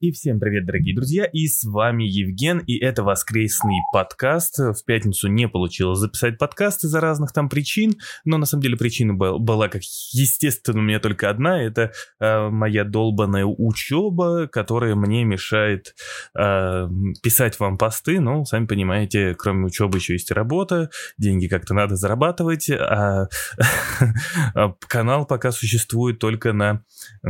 И всем привет, дорогие друзья, и с вами Евген, и это воскресный подкаст. В пятницу не получилось записать подкаст из-за разных там причин, но на самом деле причина была, как естественно, у меня только одна, это э, моя долбанная учеба, которая мне мешает э, писать вам посты, ну, сами понимаете, кроме учебы еще есть работа, деньги как-то надо зарабатывать, а канал пока существует только на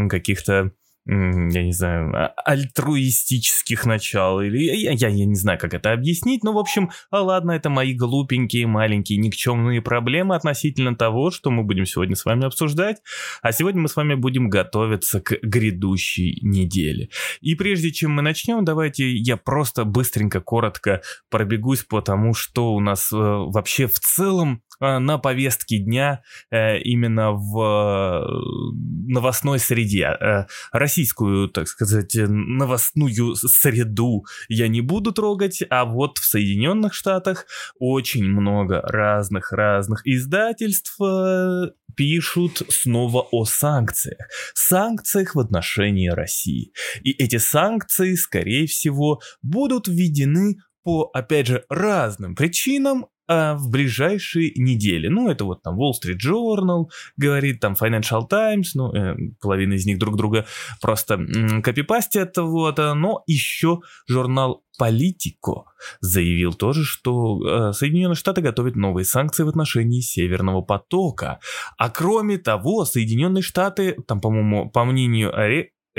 каких-то я не знаю, а, альтруистических начал, или я, я, я не знаю, как это объяснить, но, в общем, а ладно, это мои глупенькие, маленькие, никчемные проблемы относительно того, что мы будем сегодня с вами обсуждать, а сегодня мы с вами будем готовиться к грядущей неделе. И прежде чем мы начнем, давайте я просто быстренько, коротко пробегусь по тому, что у нас э, вообще в целом на повестке дня э, именно в э, новостной среде. Э, российскую, так сказать, новостную среду я не буду трогать, а вот в Соединенных Штатах очень много разных-разных издательств э, пишут снова о санкциях. Санкциях в отношении России. И эти санкции, скорее всего, будут введены по, опять же, разным причинам, а, в ближайшие недели. Ну, это вот там Wall Street Journal говорит, там Financial Times, ну, э, половина из них друг друга просто м, копипастят, вот, а, но еще журнал Politico заявил тоже, что э, Соединенные Штаты готовят новые санкции в отношении Северного потока. А кроме того, Соединенные Штаты, там, по-моему, по мнению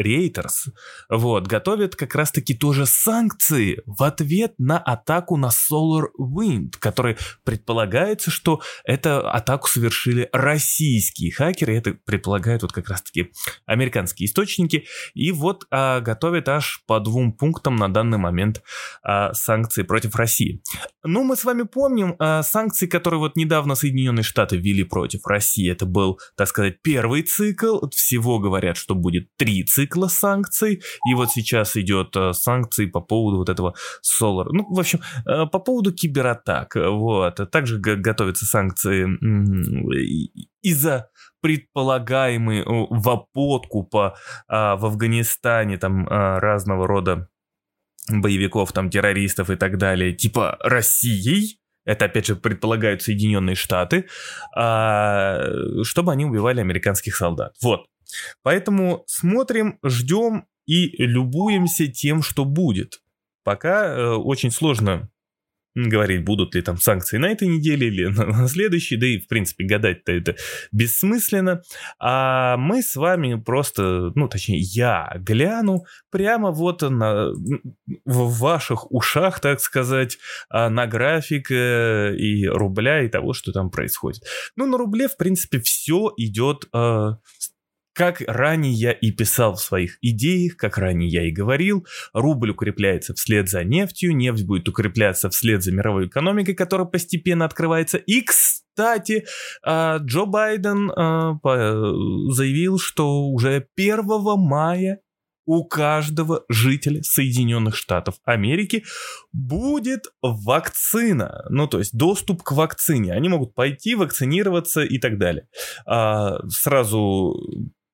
Reuters, вот, готовят как раз-таки тоже санкции в ответ на атаку на Solar Wind, который предполагается, что эту атаку совершили российские хакеры, это предполагают вот как раз-таки американские источники, и вот а, готовят аж по двум пунктам на данный момент а, санкции против России. Ну, мы с вами помним а, санкции, которые вот недавно Соединенные Штаты ввели против России, это был, так сказать, первый цикл, всего говорят, что будет три цикла, цикла санкций, и вот сейчас идет э, санкции по поводу вот этого Solar. Ну, в общем, э, по поводу кибератак, вот. Также готовятся санкции из-за предполагаемой в подкупа а, в Афганистане там а, разного рода боевиков, там террористов и так далее, типа Россией, это опять же предполагают Соединенные Штаты, а, чтобы они убивали американских солдат. Вот. Поэтому смотрим, ждем и любуемся тем, что будет. Пока э, очень сложно говорить, будут ли там санкции на этой неделе или на следующей, да и, в принципе, гадать-то это бессмысленно. А мы с вами просто, ну, точнее, я гляну прямо вот на, в ваших ушах, так сказать, а, на график э, и рубля, и того, что там происходит. Ну, на рубле, в принципе, все идет э, как ранее я и писал в своих идеях, как ранее я и говорил, рубль укрепляется вслед за нефтью, нефть будет укрепляться вслед за мировой экономикой, которая постепенно открывается. И, кстати, а, Джо Байден а, заявил, что уже 1 мая у каждого жителя Соединенных Штатов Америки будет вакцина. Ну, то есть доступ к вакцине. Они могут пойти вакцинироваться и так далее. А, сразу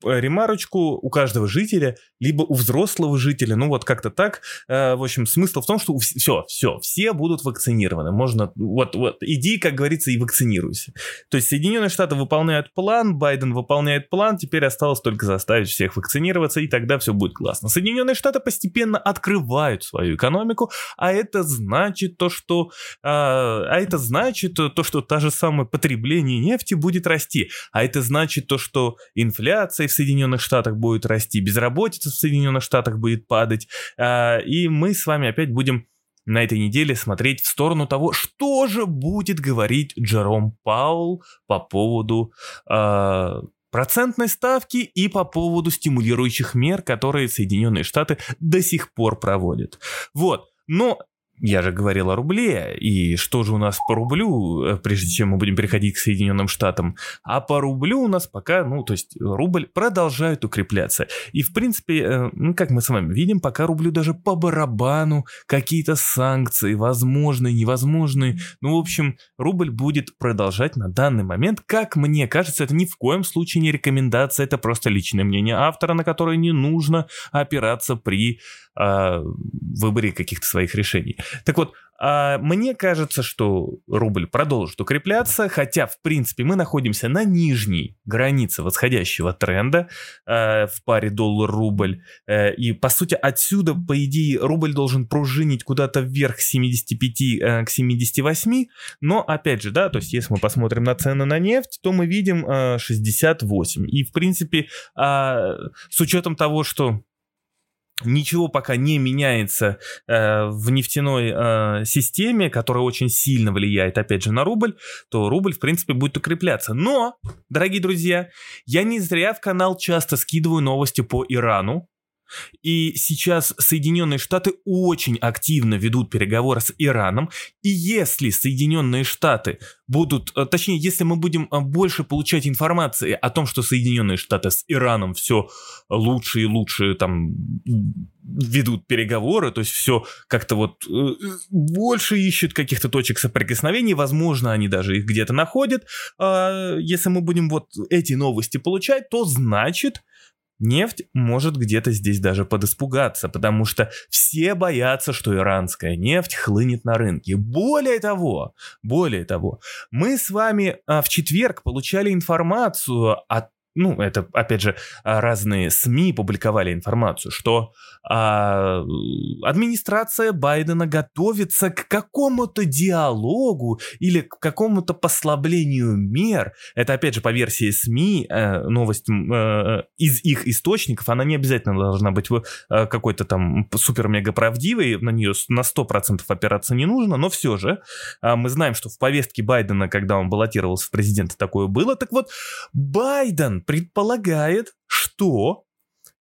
ремарочку у каждого жителя, либо у взрослого жителя, ну вот как-то так. Э, в общем, смысл в том, что все, все, все будут вакцинированы. Можно, вот, вот, иди, как говорится, и вакцинируйся. То есть Соединенные Штаты выполняют план, Байден выполняет план, теперь осталось только заставить всех вакцинироваться, и тогда все будет классно. Соединенные Штаты постепенно открывают свою экономику, а это значит то, что, а, а это значит то, что та же самое потребление нефти будет расти, а это значит то, что инфляция в Соединенных Штатах будет расти, безработица в Соединенных Штатах будет падать, а, и мы с вами опять будем на этой неделе смотреть в сторону того, что же будет говорить Джером Паул по поводу э, процентной ставки и по поводу стимулирующих мер, которые Соединенные Штаты до сих пор проводят. Вот. Но я же говорил о рубле, и что же у нас по рублю, э, прежде чем мы будем переходить к Соединенным Штатам. А по рублю у нас пока, ну, то есть рубль продолжает укрепляться. И, в принципе, э, ну, как мы с вами видим, пока рублю даже по барабану какие-то санкции, возможные, невозможные. Ну, в общем, рубль будет продолжать на данный момент. Как мне кажется, это ни в коем случае не рекомендация, это просто личное мнение автора, на которое не нужно опираться при э, выборе каких-то своих решений. Так вот, а мне кажется, что рубль продолжит укрепляться, хотя, в принципе, мы находимся на нижней границе восходящего тренда э, в паре доллар-рубль. Э, и, по сути, отсюда, по идее, рубль должен пружинить куда-то вверх к 75, э, к 78. Но, опять же, да, то есть, если мы посмотрим на цены на нефть, то мы видим э, 68. И, в принципе, с учетом того, что ничего пока не меняется э, в нефтяной э, системе, которая очень сильно влияет, опять же, на рубль, то рубль, в принципе, будет укрепляться. Но, дорогие друзья, я не зря в канал часто скидываю новости по Ирану, и сейчас Соединенные Штаты очень активно ведут переговоры с Ираном. И если Соединенные Штаты будут, э, точнее, если мы будем э, больше получать информации о том, что Соединенные Штаты с Ираном все лучше и лучше там ведут переговоры, то есть все как-то вот э, больше ищут каких-то точек соприкосновений, возможно, они даже их где-то находят. А если мы будем вот эти новости получать, то значит Нефть может где-то здесь даже подиспугаться, потому что все боятся, что иранская нефть хлынет на рынке. Более того, более того, мы с вами а, в четверг получали информацию о ну, это, опять же, а, разные СМИ публиковали информацию, что а, администрация Байдена готовится к какому-то диалогу или к какому-то послаблению мер. Это, опять же, по версии СМИ, э, новость э, из их источников, она не обязательно должна быть э, какой-то там супер-мега правдивой, на нее на 100% опираться не нужно, но все же э, мы знаем, что в повестке Байдена, когда он баллотировался в президенты, такое было. Так вот, Байден предполагает, что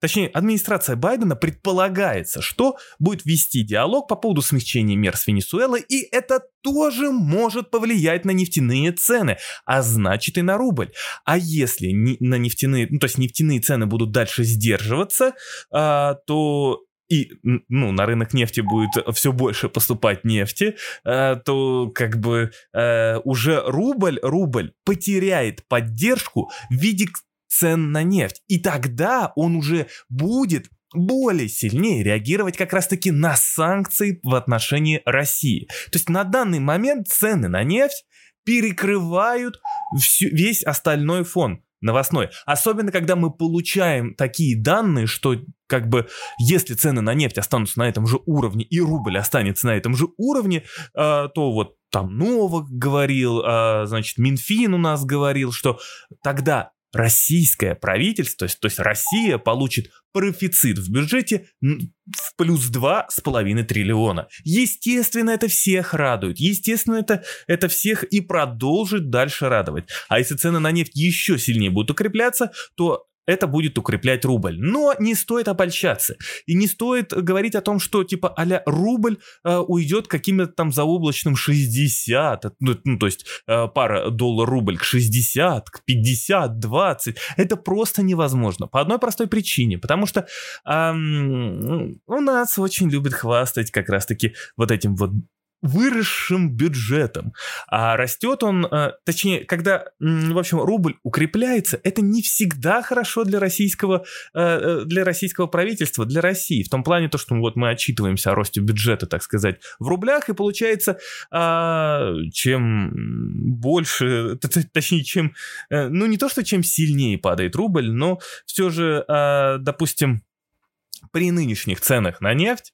Точнее, администрация Байдена предполагается, что будет вести диалог по поводу смягчения мер с Венесуэлой, и это тоже может повлиять на нефтяные цены, а значит и на рубль. А если не, на нефтяные, ну то есть нефтяные цены будут дальше сдерживаться, а, то и ну, на рынок нефти будет все больше поступать нефти, э, то как бы э, уже рубль, рубль потеряет поддержку в виде цен на нефть. И тогда он уже будет более сильнее реагировать как раз-таки на санкции в отношении России. То есть на данный момент цены на нефть перекрывают всю, весь остальной фон новостной. Особенно, когда мы получаем такие данные, что как бы если цены на нефть останутся на этом же уровне и рубль останется на этом же уровне, э, то вот там Новок говорил, э, значит, Минфин у нас говорил, что тогда российское правительство, то есть, то есть Россия получит профицит в бюджете в плюс 2,5 триллиона. Естественно, это всех радует. Естественно, это, это всех и продолжит дальше радовать. А если цены на нефть еще сильнее будут укрепляться, то это будет укреплять рубль. Но не стоит обольщаться. И не стоит говорить о том, что типа а рубль э, уйдет каким-то там заоблачным 60, ну, ну то есть э, пара доллар-рубль к 60, к 50, 20. Это просто невозможно. По одной простой причине. Потому что э, у нас очень любят хвастать как раз-таки вот этим вот выросшим бюджетом. А растет он, э, точнее, когда, в общем, рубль укрепляется, это не всегда хорошо для российского, э, э, для российского правительства, для России. В том плане, то, что вот мы отчитываемся о росте бюджета, так сказать, в рублях, и получается, а, чем больше, точнее, чем, ну не то, что чем сильнее падает рубль, но все же, а, допустим, при нынешних ценах на нефть,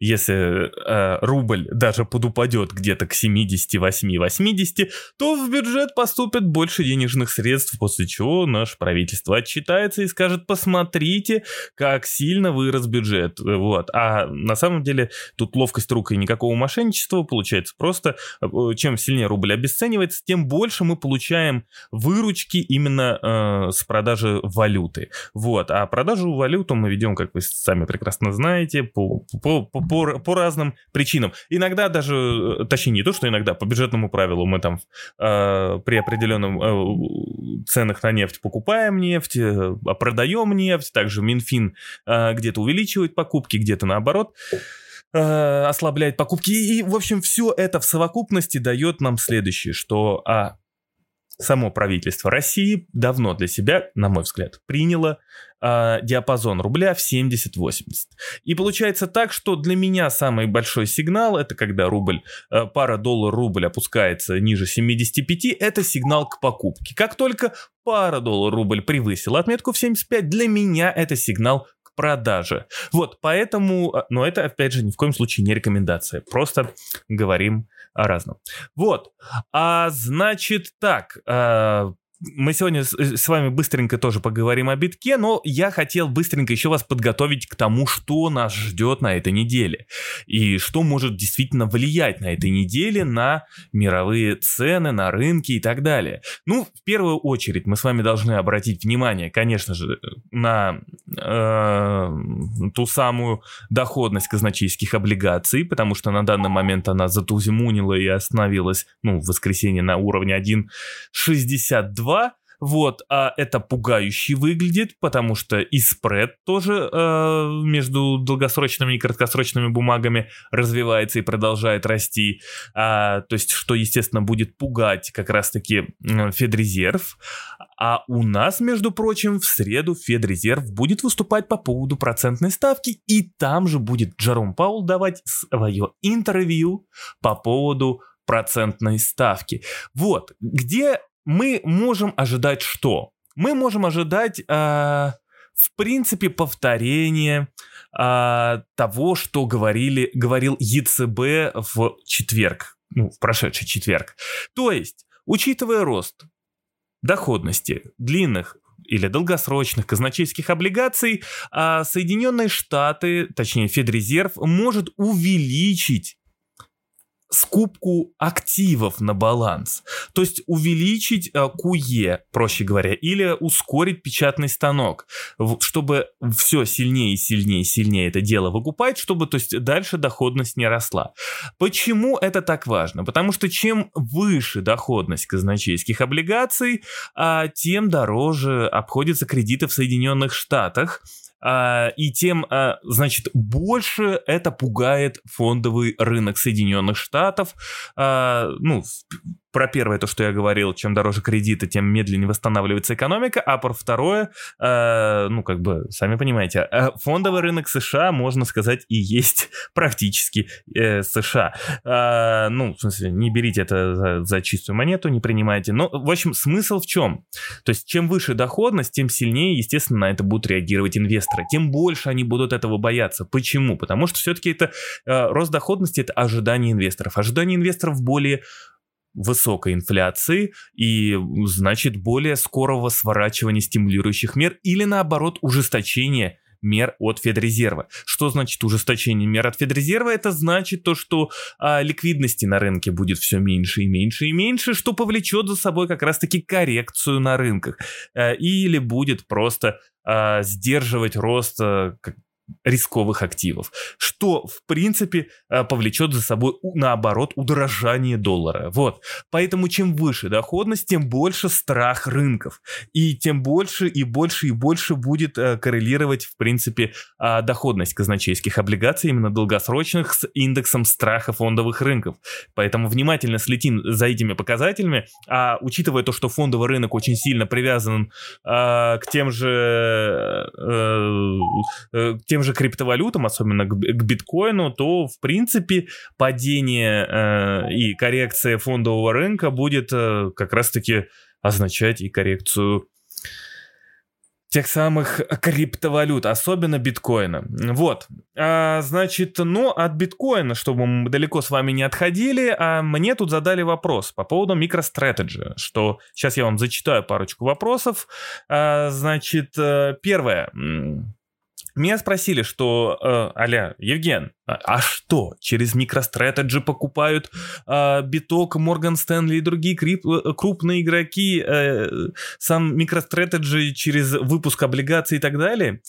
если э, рубль даже подупадет где-то к 78-80, то в бюджет поступит больше денежных средств, после чего наше правительство отчитается и скажет, посмотрите, как сильно вырос бюджет. Вот. А на самом деле тут ловкость рук и никакого мошенничества получается просто, э, чем сильнее рубль обесценивается, тем больше мы получаем выручки именно э, с продажи валюты. Вот. А продажу валюту мы ведем, как вы сами прекрасно знаете, по, по, по по, по разным причинам. Иногда даже, э, точнее не то, что иногда, по бюджетному правилу мы там э, при определенном э, ценах на нефть покупаем нефть, э, продаем нефть, также Минфин э, где-то увеличивает покупки, где-то наоборот э, ослабляет покупки. И, и, в общем, все это в совокупности дает нам следующее, что а, само правительство России давно для себя, на мой взгляд, приняло э, диапазон рубля в 70-80. И получается так, что для меня самый большой сигнал, это когда рубль, э, пара доллар-рубль опускается ниже 75, это сигнал к покупке. Как только пара доллар-рубль превысила отметку в 75, для меня это сигнал к продаже. Вот, поэтому, а, но это, опять же, ни в коем случае не рекомендация. Просто говорим о разном. Вот. А значит так, э, мы сегодня с вами быстренько тоже поговорим о битке, но я хотел быстренько еще вас подготовить к тому, что нас ждет на этой неделе. И что может действительно влиять на этой неделе на мировые цены, на рынки и так далее. Ну, в первую очередь мы с вами должны обратить внимание, конечно же, на э, ту самую доходность казначейских облигаций, потому что на данный момент она затузимунила и остановилась, ну, в воскресенье на уровне 1,62 2. Вот, а это пугающе выглядит, потому что и спред тоже э, между долгосрочными и краткосрочными бумагами развивается и продолжает расти. А, то есть, что, естественно, будет пугать как раз-таки Федрезерв. А у нас, между прочим, в среду Федрезерв будет выступать по поводу процентной ставки, и там же будет Джером Паул давать свое интервью по поводу процентной ставки. Вот, где мы можем ожидать что? Мы можем ожидать, э, в принципе, повторение э, того, что говорили, говорил ЕЦБ в четверг, ну, в прошедший четверг. То есть, учитывая рост доходности длинных или долгосрочных казначейских облигаций, а Соединенные Штаты, точнее Федрезерв, может увеличить скупку активов на баланс. То есть увеличить э, КУЕ, проще говоря, или ускорить печатный станок, чтобы все сильнее и сильнее и сильнее это дело выкупать, чтобы то есть дальше доходность не росла. Почему это так важно? Потому что чем выше доходность казначейских облигаций, а, тем дороже обходятся кредиты в Соединенных Штатах, и тем, а, значит, больше это пугает фондовый рынок Соединенных Штатов. А, ну, про первое, то, что я говорил, чем дороже кредиты, тем медленнее восстанавливается экономика, а про второе, э, ну, как бы, сами понимаете, э, фондовый рынок США, можно сказать, и есть практически э, США. Э, ну, в смысле, не берите это за, за чистую монету, не принимайте. Но, в общем, смысл в чем? То есть, чем выше доходность, тем сильнее, естественно, на это будут реагировать инвесторы, тем больше они будут этого бояться. Почему? Потому что все-таки это э, рост доходности, это ожидание инвесторов. Ожидание инвесторов более высокой инфляции и, значит, более скорого сворачивания стимулирующих мер или, наоборот, ужесточения мер от Федрезерва. Что значит ужесточение мер от Федрезерва? Это значит то, что а, ликвидности на рынке будет все меньше и меньше и меньше, что повлечет за собой как раз-таки коррекцию на рынках. А, или будет просто а, сдерживать рост а, рисковых активов, что, в принципе, э, повлечет за собой, наоборот, удорожание доллара. Вот. Поэтому чем выше доходность, тем больше страх рынков. И тем больше и больше и больше будет э, коррелировать, в принципе, а, доходность казначейских облигаций, именно долгосрочных, с индексом страха фондовых рынков. Поэтому внимательно следим за этими показателями, а учитывая то, что фондовый рынок очень сильно привязан а, к тем же, а, к тем тем же криптовалютам, особенно к, к биткоину, то, в принципе, падение э, и коррекция фондового рынка будет э, как раз-таки означать и коррекцию тех самых криптовалют, особенно биткоина. Вот, а, значит, ну, от биткоина, чтобы мы далеко с вами не отходили, а мне тут задали вопрос по поводу MicroStrategy, что сейчас я вам зачитаю парочку вопросов. А, значит, э, первое. Меня спросили, что, э, аля, Евген, а, а что, через MicroStrategy покупают э, биток, Morgan Stanley и другие крип, э, крупные игроки, э, сам MicroStrategy через выпуск облигаций и так далее?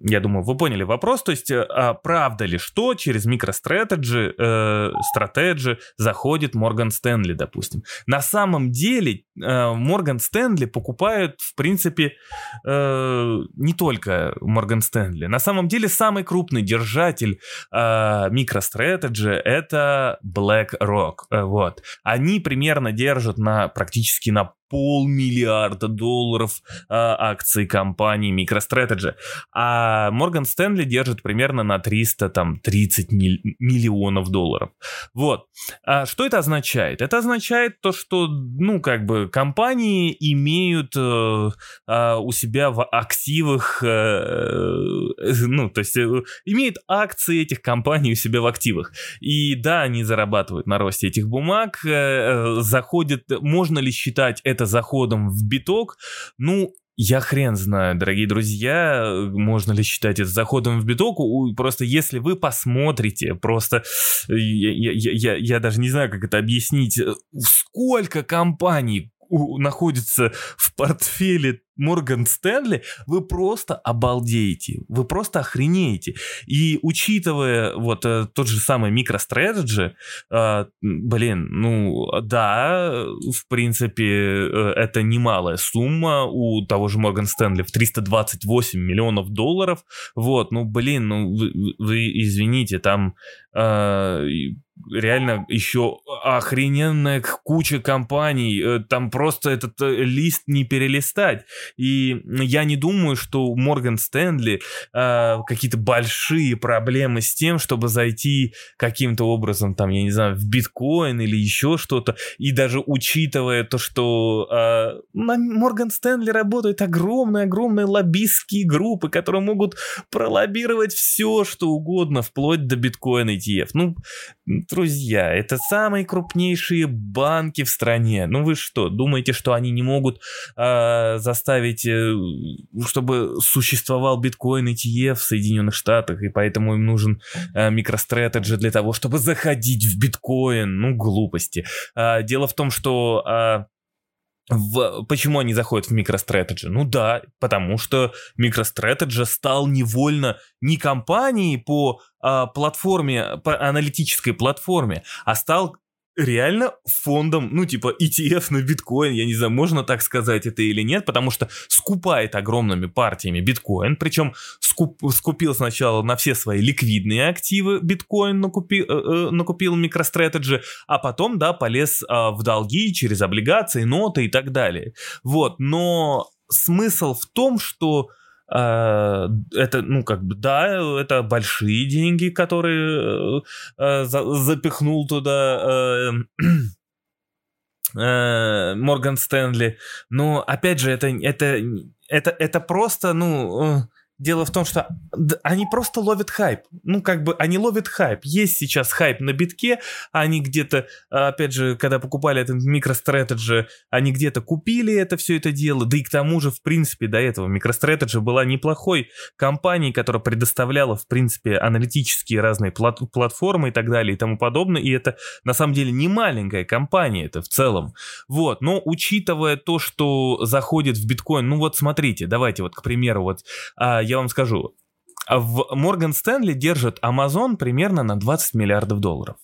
Я думаю, вы поняли вопрос. То есть, а правда ли, что через MicroStrategy э, Strategy заходит Морган Стэнли, допустим? На самом деле Морган Стэнли покупают, в принципе, э, не только Морган Стэнли. На самом деле самый крупный держатель э, MicroStrategy это BlackRock. Э, вот. Они примерно держат на практически на полмиллиарда долларов э, акций компании MicroStrategy, а Morgan Stanley держит примерно на 300, там, 30 миль, миллионов долларов. Вот. А что это означает? Это означает то, что, ну, как бы, компании имеют э, э, у себя в активах, э, ну, то есть, э, имеют акции этих компаний у себя в активах. И да, они зарабатывают на росте этих бумаг, э, э заходят, можно ли считать это это заходом в биток, ну, я хрен знаю, дорогие друзья, можно ли считать это заходом в биток. Просто если вы посмотрите, просто я, я, я, я даже не знаю, как это объяснить, сколько компаний находится в портфеле Морган Стэнли, вы просто обалдеете, вы просто охренеете. И учитывая вот э, тот же самый MicroStrategy, э, блин, ну да, в принципе, э, это немалая сумма у того же Морган Стэнли в 328 миллионов долларов. Вот, ну блин, ну вы, вы извините, там э, реально еще охрененная куча компаний, э, там просто этот э, лист не перелистать. И я не думаю, что у Морган Стэнли э, какие-то большие проблемы с тем, чтобы зайти каким-то образом, там, я не знаю, в биткоин или еще что-то. И даже учитывая то, что э, на Морган Стэнли работают огромные-огромные лоббистские группы, которые могут пролоббировать все, что угодно, вплоть до биткоина ETF. Ну, друзья, это самые крупнейшие банки в стране. Ну вы что, думаете, что они не могут э, заставить, э, чтобы существовал биткоин ETF в Соединенных Штатах, и поэтому им нужен э, MicroStrategy для того, чтобы заходить в биткоин? Ну, глупости. Э, дело в том, что... Э, в, почему они заходят в MicroStrategy? Ну да, потому что MicroStrategy стал невольно не компанией по а, платформе, по аналитической платформе, а стал реально фондом, ну, типа ETF на биткоин, я не знаю, можно так сказать это или нет, потому что скупает огромными партиями биткоин, причем скуп, скупил сначала на все свои ликвидные активы биткоин, накупи, э, э, накупил MicroStrategy, а потом, да, полез э, в долги через облигации, ноты и так далее. Вот, но смысл в том, что это, ну, как бы, да, это большие деньги, которые э, запихнул туда э, Морган Стэнли. Но, опять же, это, это, это, это просто, ну, Дело в том, что они просто ловят хайп. Ну, как бы они ловят хайп. Есть сейчас хайп на битке, они где-то, опять же, когда покупали этот MicroStrategy, они где-то купили это все это дело. Да и к тому же, в принципе, до этого MicroStrategy была неплохой компанией, которая предоставляла, в принципе, аналитические разные плат платформы и так далее и тому подобное. И это, на самом деле, не маленькая компания это в целом. Вот, но учитывая то, что заходит в биткоин, ну вот смотрите, давайте вот, к примеру, вот а, я вам скажу. В Морган Стэнли держит Amazon примерно на 20 миллиардов долларов.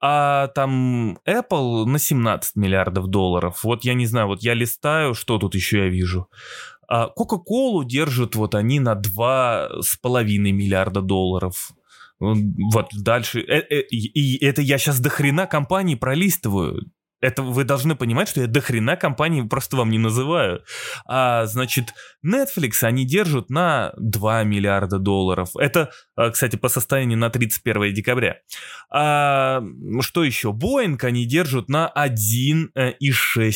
А там Apple на 17 миллиардов долларов. Вот я не знаю, вот я листаю, что тут еще я вижу. А Coca-Cola держат вот они на 2,5 миллиарда долларов. Вот дальше. Э, э, и это я сейчас до хрена компаний пролистываю. Это вы должны понимать, что я до хрена компании просто вам не называю. А, значит, Netflix они держат на 2 миллиарда долларов. Это, а, кстати, по состоянию на 31 декабря. А, что еще? Boeing они держат на 1,6 э,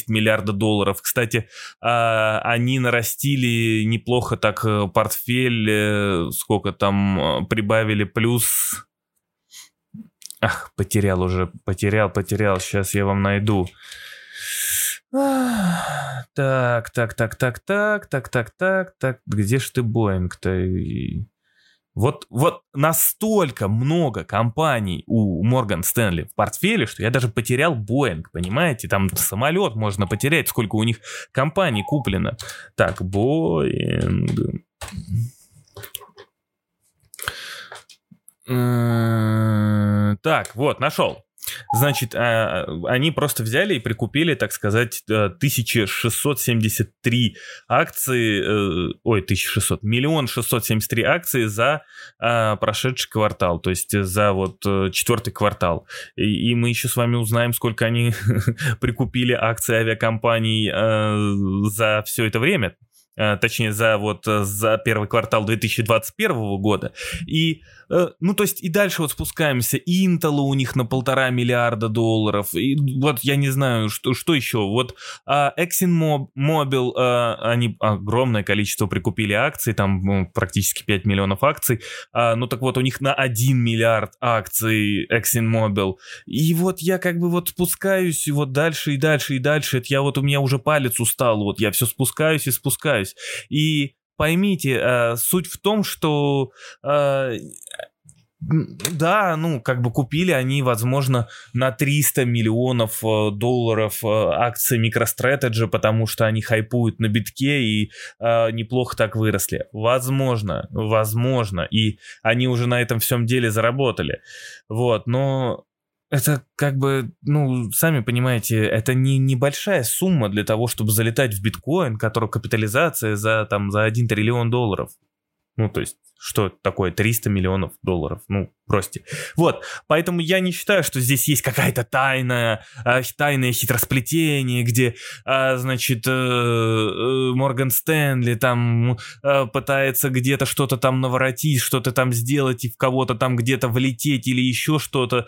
миллиарда долларов. Кстати, а, они нарастили неплохо так э, портфель, э, сколько там прибавили, плюс Ах, потерял уже, потерял, потерял. Сейчас я вам найду. Так, так, так, так, так, так, так, так, так. Где ж ты, Боинг-то? Вот, вот настолько много компаний у Морган Стэнли в портфеле, что я даже потерял Боинг, понимаете? Там самолет можно потерять, сколько у них компаний куплено. Так, Боинг. Так, вот, нашел. Значит, а, они просто взяли и прикупили, так сказать, 1673 э, акции, э, ой, 1600, миллион 673 акции за а, прошедший квартал, то есть за вот э, четвертый квартал. И, мы еще с вами узнаем, сколько они прикупили акции авиакомпаний за все это время точнее за вот за первый квартал 2021 года. И Э, ну, то есть и дальше вот спускаемся. Intel у них на полтора миллиарда долларов. И вот я не знаю, что, что еще. Вот а, ExxonMobil, а, они огромное количество прикупили акций, там ну, практически 5 миллионов акций. А, ну, так вот, у них на 1 миллиард акций ExxonMobil. И вот я как бы вот спускаюсь и вот дальше и дальше и дальше. Это я вот у меня уже палец устал. Вот я все спускаюсь и спускаюсь. И поймите, э, суть в том, что э, да, ну, как бы купили они, возможно, на 300 миллионов э, долларов э, акции MicroStrategy, потому что они хайпуют на битке и э, неплохо так выросли. Возможно, возможно. И они уже на этом всем деле заработали. Вот, но это как бы, ну, сами понимаете, это не небольшая сумма для того, чтобы залетать в биткоин, который капитализация за, там, за 1 триллион долларов. Ну, то есть, что такое 300 миллионов долларов? Ну, бросьте. Вот, поэтому я не считаю, что здесь есть какая-то тайная, э, тайное хитросплетение, где, э, значит, э, э, Морган Стэнли там пытается где-то что-то там наворотить, что-то там сделать и в кого-то там где-то влететь или еще что-то,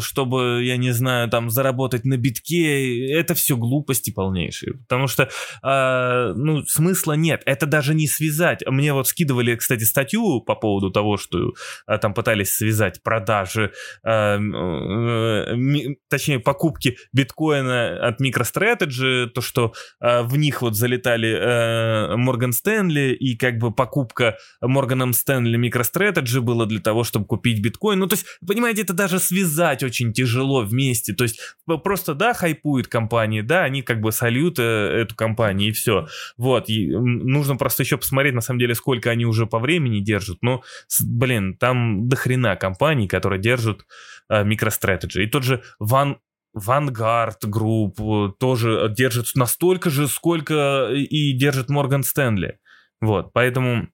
чтобы, я не знаю, там заработать на битке. Это все глупости полнейшие, потому что, ну, смысла нет. Это даже не связать. Мне вот скидывали, кстати, статью по поводу того, что э, там пытались связать продажи, э, э, точнее покупки биткоина от MicroStrategy, то, что э, в них вот залетали Морган Стэнли, и как бы покупка Морганом Стэнли MicroStrategy было для того, чтобы купить биткоин. Ну, то есть, понимаете, это даже связать очень тяжело вместе. То есть, просто, да, хайпует компания, да, они как бы сольют эту компанию, и все. Вот, и нужно просто еще посмотреть, на самом деле, сколько они уже по времени держат. Но, блин, там до хрена компаний, которые держат э, MicroStrategy. И тот же Van Vanguard Group э, тоже держит настолько же, сколько и держит Морган Стэнли. Вот, поэтому,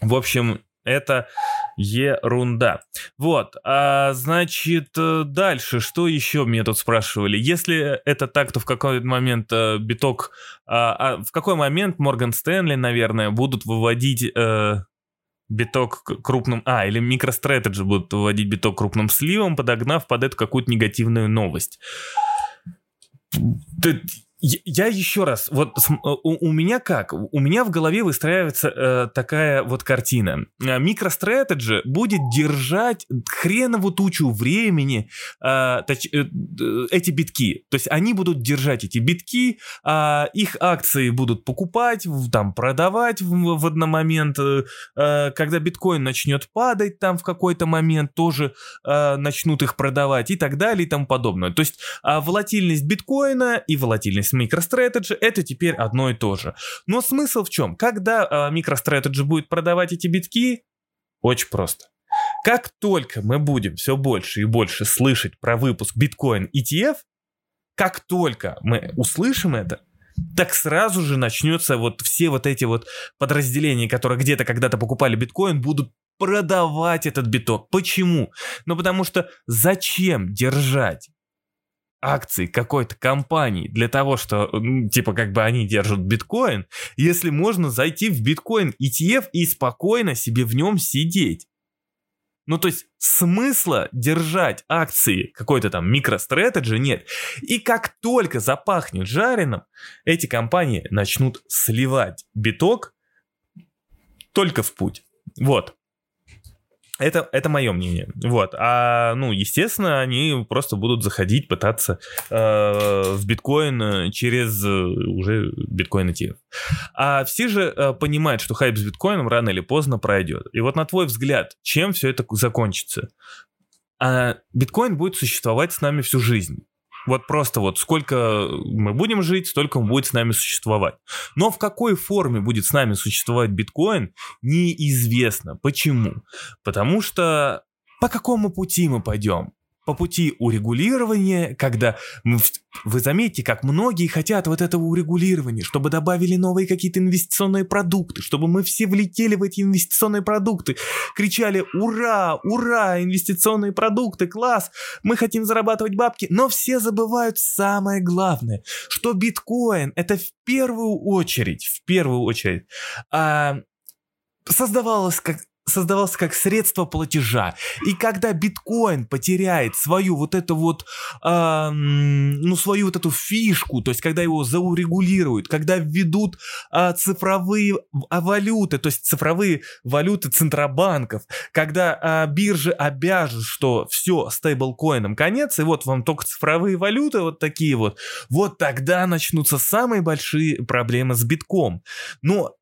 в общем, это ерунда. Вот, а, значит, э, дальше, что еще мне тут спрашивали? Если это так, то в какой момент э, биток, а, а, в какой момент Морган Стэнли, наверное, будут выводить... Э, биток крупным... А, или MicroStrategy будут выводить биток крупным сливом, подогнав под эту какую-то негативную новость. Я еще раз, вот э, у, у меня как? У меня в голове выстраивается э, такая вот картина. MicroStrategy будет держать хренову тучу времени э, точ, э, эти битки. То есть они будут держать эти битки, э, их акции будут покупать, там продавать в, в один момент. Э, э, когда биткоин начнет падать, там в какой-то момент тоже э, начнут их продавать и так далее и тому подобное. То есть э, волатильность биткоина и волатильность с MicroStrategy это теперь одно и то же. Но смысл в чем? Когда MicroStrategy будет продавать эти битки, очень просто. Как только мы будем все больше и больше слышать про выпуск биткоин ETF, как только мы услышим это, так сразу же начнется вот все вот эти вот подразделения, которые где-то когда-то покупали биткоин, будут продавать этот биток. Почему? Ну потому что зачем держать акций какой-то компании для того, что, типа, как бы они держат биткоин, если можно зайти в биткоин ETF и спокойно себе в нем сидеть. Ну, то есть смысла держать акции какой-то там MicroStrategy нет. И как только запахнет жареным, эти компании начнут сливать биток только в путь. Вот. Это, это мое мнение. Вот. А, ну, естественно, они просто будут заходить, пытаться э, в биткоин через э, уже биткоин ETF. А все же э, понимают, что хайп с биткоином рано или поздно пройдет. И вот на твой взгляд, чем все это закончится? А биткоин будет существовать с нами всю жизнь. Вот просто вот сколько мы будем жить, столько он будет с нами существовать. Но в какой форме будет с нами существовать биткоин, неизвестно. Почему? Потому что по какому пути мы пойдем? По пути урегулирования, когда вы заметите, как многие хотят вот этого урегулирования, чтобы добавили новые какие-то инвестиционные продукты, чтобы мы все влетели в эти инвестиционные продукты, кричали «Ура! Ура! Инвестиционные продукты! Класс! Мы хотим зарабатывать бабки!» Но все забывают самое главное, что биткоин это в первую очередь, в первую очередь, а, создавалось как создавался как средство платежа. И когда биткоин потеряет свою вот эту вот, э, ну, свою вот эту фишку, то есть когда его заурегулируют, когда введут э, цифровые валюты, то есть цифровые валюты центробанков, когда э, биржи обяжут, что все, стейблкоином конец, и вот вам только цифровые валюты вот такие вот, вот тогда начнутся самые большие проблемы с битком. Но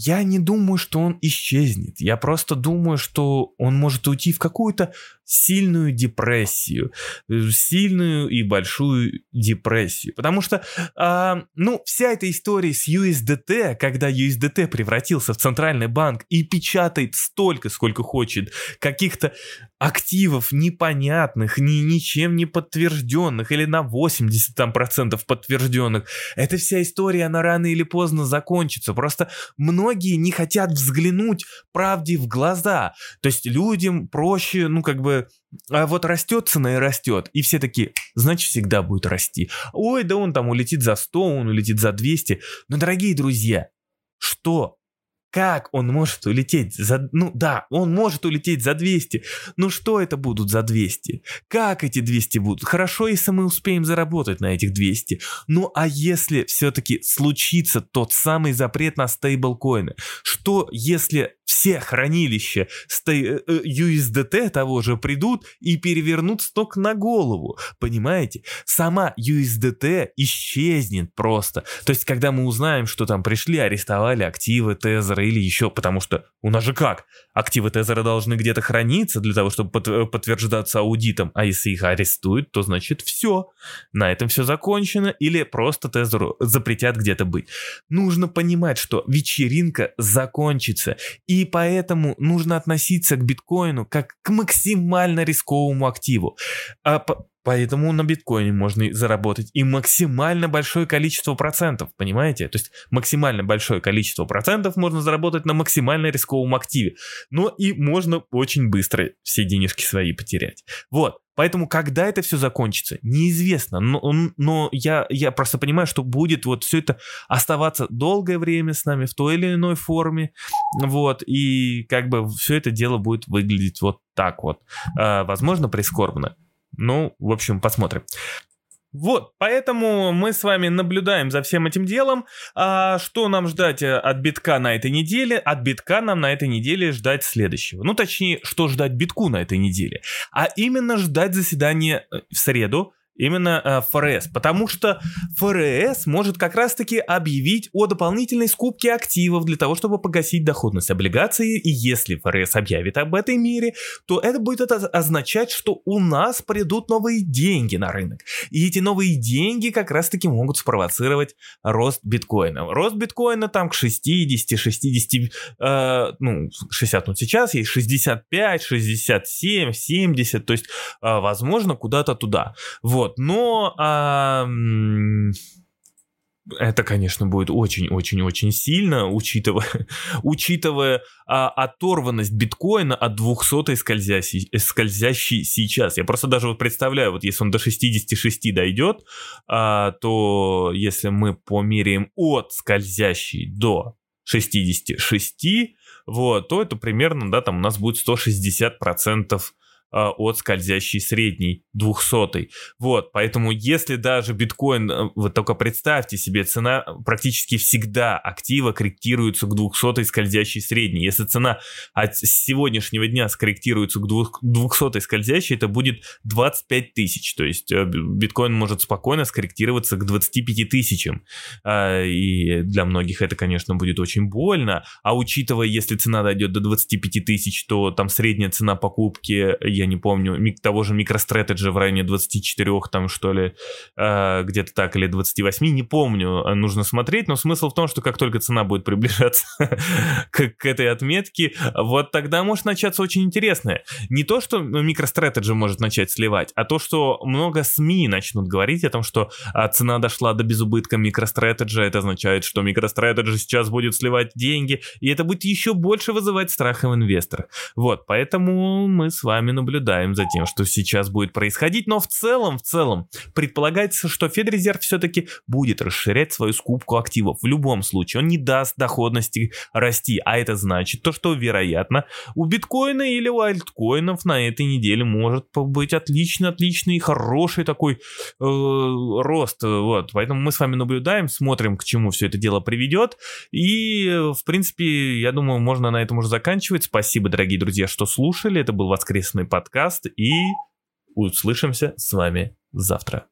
я не думаю, что он исчезнет. Я просто думаю, что он может уйти в какую-то сильную депрессию, э, сильную и большую депрессию. Потому что, э, ну, вся эта история с USDT, когда USDT превратился в центральный банк и печатает столько, сколько хочет, каких-то активов непонятных, ни, ничем не подтвержденных, или на 80 там процентов подтвержденных, эта вся история, она рано или поздно закончится. Просто многие не хотят взглянуть правде в глаза. То есть людям проще, ну, как бы а вот растет цена и растет, и все такие, значит, всегда будет расти. Ой, да он там улетит за 100, он улетит за 200. Но, дорогие друзья, что как он может улететь за... Ну да, он может улететь за 200. Но что это будут за 200? Как эти 200 будут? Хорошо, если мы успеем заработать на этих 200. Ну а если все-таки случится тот самый запрет на стейблкоины? Что если все хранилища USDT э, э, того же придут и перевернут сток на голову? Понимаете? Сама USDT исчезнет просто. То есть, когда мы узнаем, что там пришли, арестовали активы Тезера, или еще, потому что у нас же как? Активы Тезера должны где-то храниться для того, чтобы подтверждаться аудитом, а если их арестуют, то значит все. На этом все закончено или просто Тезеру запретят где-то быть. Нужно понимать, что вечеринка закончится, и поэтому нужно относиться к биткоину как к максимально рисковому активу. А Поэтому на биткоине можно заработать и максимально большое количество процентов, понимаете? То есть максимально большое количество процентов можно заработать на максимально рисковом активе. Но и можно очень быстро все денежки свои потерять. Вот. Поэтому, когда это все закончится, неизвестно. Но, но я, я просто понимаю, что будет вот все это оставаться долгое время с нами в той или иной форме. Вот. И как бы все это дело будет выглядеть вот так вот. А, возможно, прискорбно. Ну, в общем, посмотрим. Вот, поэтому мы с вами наблюдаем за всем этим делом. А что нам ждать э, от битка на этой неделе? От битка нам на этой неделе ждать следующего. Ну, точнее, что ждать битку на этой неделе? А именно ждать заседания э, в среду Именно э, ФРС, потому что ФРС может как раз-таки объявить о дополнительной скупке активов для того, чтобы погасить доходность облигаций, и если ФРС объявит об этой мере, то это будет означать, что у нас придут новые деньги на рынок. И эти новые деньги как раз-таки могут спровоцировать рост биткоина. Рост биткоина там к 60, 60, э, ну, 60 ну сейчас есть 65, 67, 70, то есть, э, возможно, куда-то туда. Вот. Вот, но а, это, конечно, будет очень-очень-очень сильно, учитывая, учитывая а, оторванность биткоина от 200 скользящей, скользящей сейчас. Я просто даже вот представляю, вот если он до 66 дойдет, а, то если мы померяем от скользящей до 66, вот, то это примерно, да, там у нас будет 160 процентов от скользящей средней 200. Вот, поэтому если даже биткоин, э, вот только представьте себе, цена практически всегда актива корректируется к 200 скользящей средней. Если цена от сегодняшнего дня скорректируется к 200 скользящей, это будет 25 тысяч. То есть э, биткоин может спокойно скорректироваться к 25 тысячам. И для многих это, конечно, будет очень больно. А учитывая, если цена дойдет до 25 тысяч, то там средняя цена покупки я не помню, того же MicroStrategy в районе 24 там что ли, э, где-то так, или 28, не помню, э, нужно смотреть, но смысл в том, что как только цена будет приближаться к, к этой отметке, вот тогда может начаться очень интересное. Не то, что MicroStrategy может начать сливать, а то, что много СМИ начнут говорить о том, что а, цена дошла до безубытка MicroStrategy, это означает, что MicroStrategy сейчас будет сливать деньги, и это будет еще больше вызывать страх в инвесторах. Вот, поэтому мы с вами наблюдаем за тем, что сейчас будет происходить, но в целом, в целом, предполагается, что Федрезерв все-таки будет расширять свою скупку активов. В любом случае, он не даст доходности расти, а это значит то, что, вероятно, у биткоина или у альткоинов на этой неделе может быть отличный, отличный хороший такой э, рост. Вот, поэтому мы с вами наблюдаем, смотрим, к чему все это дело приведет. И, в принципе, я думаю, можно на этом уже заканчивать. Спасибо, дорогие друзья, что слушали. Это был воскресный подкаст. И услышимся с вами завтра.